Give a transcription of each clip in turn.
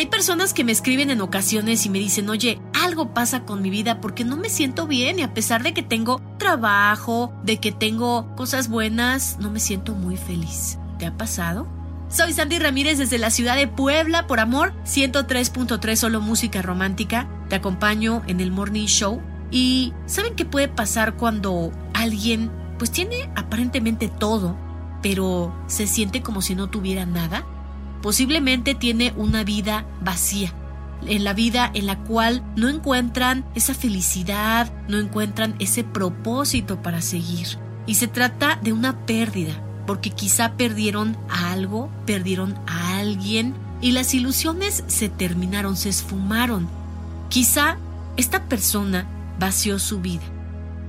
Hay personas que me escriben en ocasiones y me dicen, oye, algo pasa con mi vida porque no me siento bien y a pesar de que tengo trabajo, de que tengo cosas buenas, no me siento muy feliz. ¿Te ha pasado? Soy Sandy Ramírez desde la ciudad de Puebla, por amor, 103.3 solo música romántica. Te acompaño en el Morning Show. Y ¿saben qué puede pasar cuando alguien pues tiene aparentemente todo, pero se siente como si no tuviera nada? Posiblemente tiene una vida vacía, en la vida en la cual no encuentran esa felicidad, no encuentran ese propósito para seguir. Y se trata de una pérdida, porque quizá perdieron algo, perdieron a alguien y las ilusiones se terminaron, se esfumaron. Quizá esta persona vació su vida.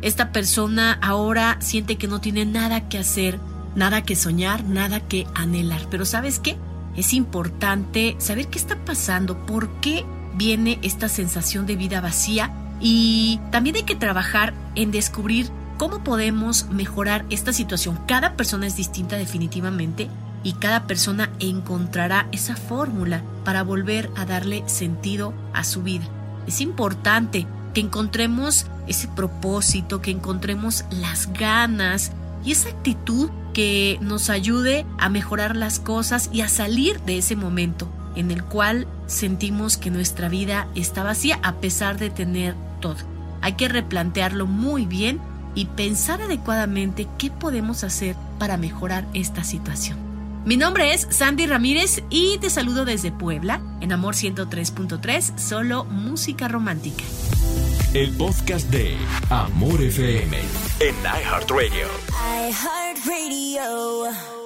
Esta persona ahora siente que no tiene nada que hacer, nada que soñar, nada que anhelar. Pero ¿sabes qué? Es importante saber qué está pasando, por qué viene esta sensación de vida vacía y también hay que trabajar en descubrir ¿Cómo podemos mejorar esta situación? Cada persona es distinta definitivamente y cada persona encontrará esa fórmula para volver a darle sentido a su vida. Es importante que encontremos ese propósito, que encontremos las ganas y esa actitud que nos ayude a mejorar las cosas y a salir de ese momento en el cual sentimos que nuestra vida está vacía a pesar de tener todo. Hay que replantearlo muy bien y pensar adecuadamente qué podemos hacer para mejorar esta situación. Mi nombre es Sandy Ramírez y te saludo desde Puebla, en Amor 103.3, solo música romántica. El podcast de Amor FM en iHeartRadio. iHeartRadio.